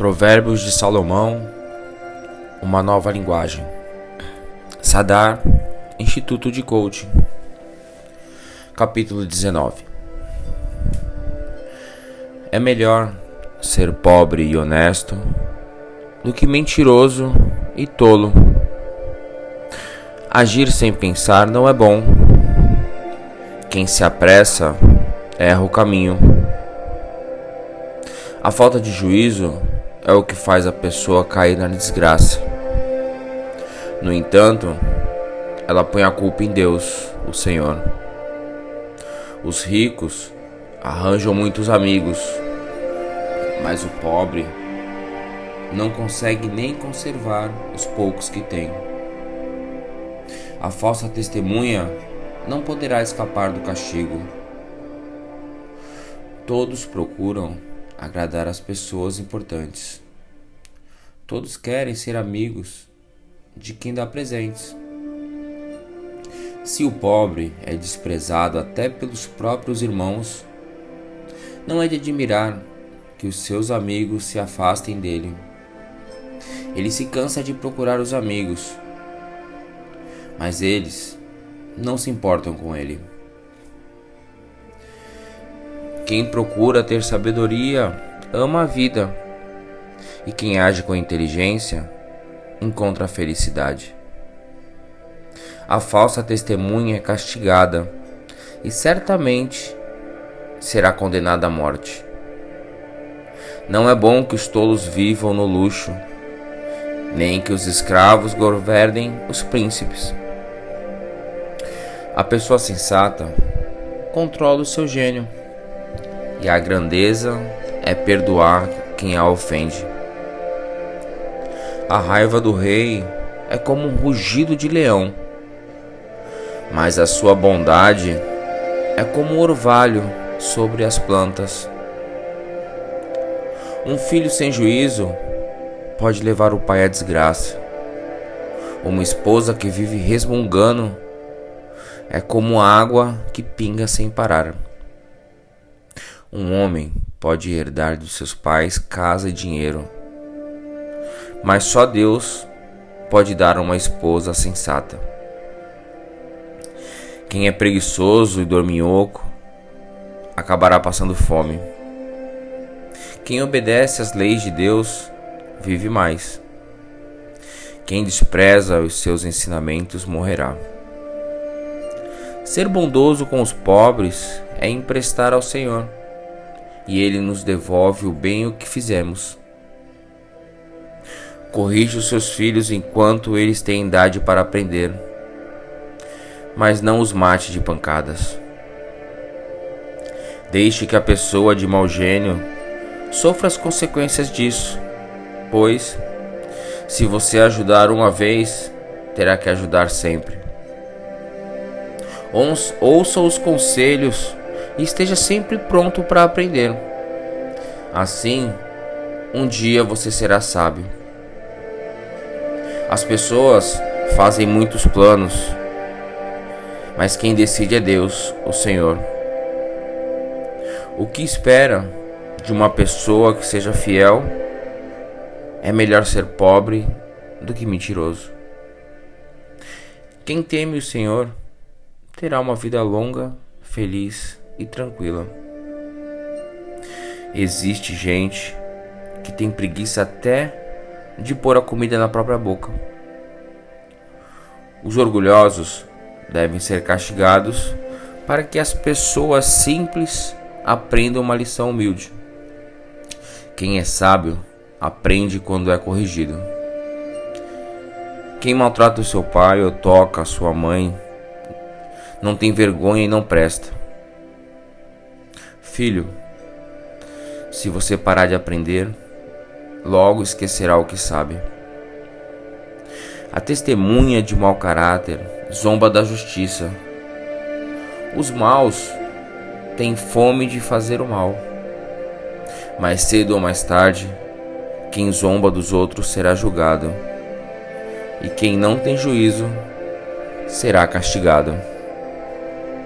Provérbios de Salomão, uma nova linguagem. Sadar, Instituto de Coaching. Capítulo 19. É melhor ser pobre e honesto do que mentiroso e tolo. Agir sem pensar não é bom. Quem se apressa erra o caminho. A falta de juízo é o que faz a pessoa cair na desgraça. No entanto, ela põe a culpa em Deus, o Senhor. Os ricos arranjam muitos amigos, mas o pobre não consegue nem conservar os poucos que tem. A falsa testemunha não poderá escapar do castigo. Todos procuram agradar as pessoas importantes. Todos querem ser amigos de quem dá presentes. Se o pobre é desprezado até pelos próprios irmãos, não é de admirar que os seus amigos se afastem dele. Ele se cansa de procurar os amigos, mas eles não se importam com ele. Quem procura ter sabedoria ama a vida, e quem age com inteligência encontra a felicidade. A falsa testemunha é castigada e certamente será condenada à morte. Não é bom que os tolos vivam no luxo, nem que os escravos governem os príncipes. A pessoa sensata controla o seu gênio e a grandeza é perdoar quem a ofende. A raiva do rei é como um rugido de leão, mas a sua bondade é como um orvalho sobre as plantas. Um filho sem juízo pode levar o pai à desgraça. Uma esposa que vive resmungando é como água que pinga sem parar. Um homem pode herdar de seus pais casa e dinheiro, mas só Deus pode dar uma esposa sensata. Quem é preguiçoso e dorminhoco acabará passando fome. Quem obedece às leis de Deus vive mais. Quem despreza os seus ensinamentos morrerá. Ser bondoso com os pobres é emprestar ao Senhor e ele nos devolve o bem o que fizemos. Corrige os seus filhos enquanto eles têm idade para aprender, mas não os mate de pancadas. Deixe que a pessoa de mau gênio sofra as consequências disso, pois, se você ajudar uma vez, terá que ajudar sempre. Ouça os conselhos e esteja sempre pronto para aprender. Assim, um dia você será sábio. As pessoas fazem muitos planos, mas quem decide é Deus, o Senhor. O que espera de uma pessoa que seja fiel é melhor ser pobre do que mentiroso. Quem teme o Senhor terá uma vida longa, feliz e tranquila. Existe gente que tem preguiça até de pôr a comida na própria boca. Os orgulhosos devem ser castigados para que as pessoas simples aprendam uma lição humilde. Quem é sábio aprende quando é corrigido. Quem maltrata o seu pai ou toca a sua mãe não tem vergonha e não presta. Filho, se você parar de aprender, logo esquecerá o que sabe. A testemunha de mau caráter zomba da justiça. Os maus têm fome de fazer o mal. Mais cedo ou mais tarde, quem zomba dos outros será julgado, e quem não tem juízo será castigado.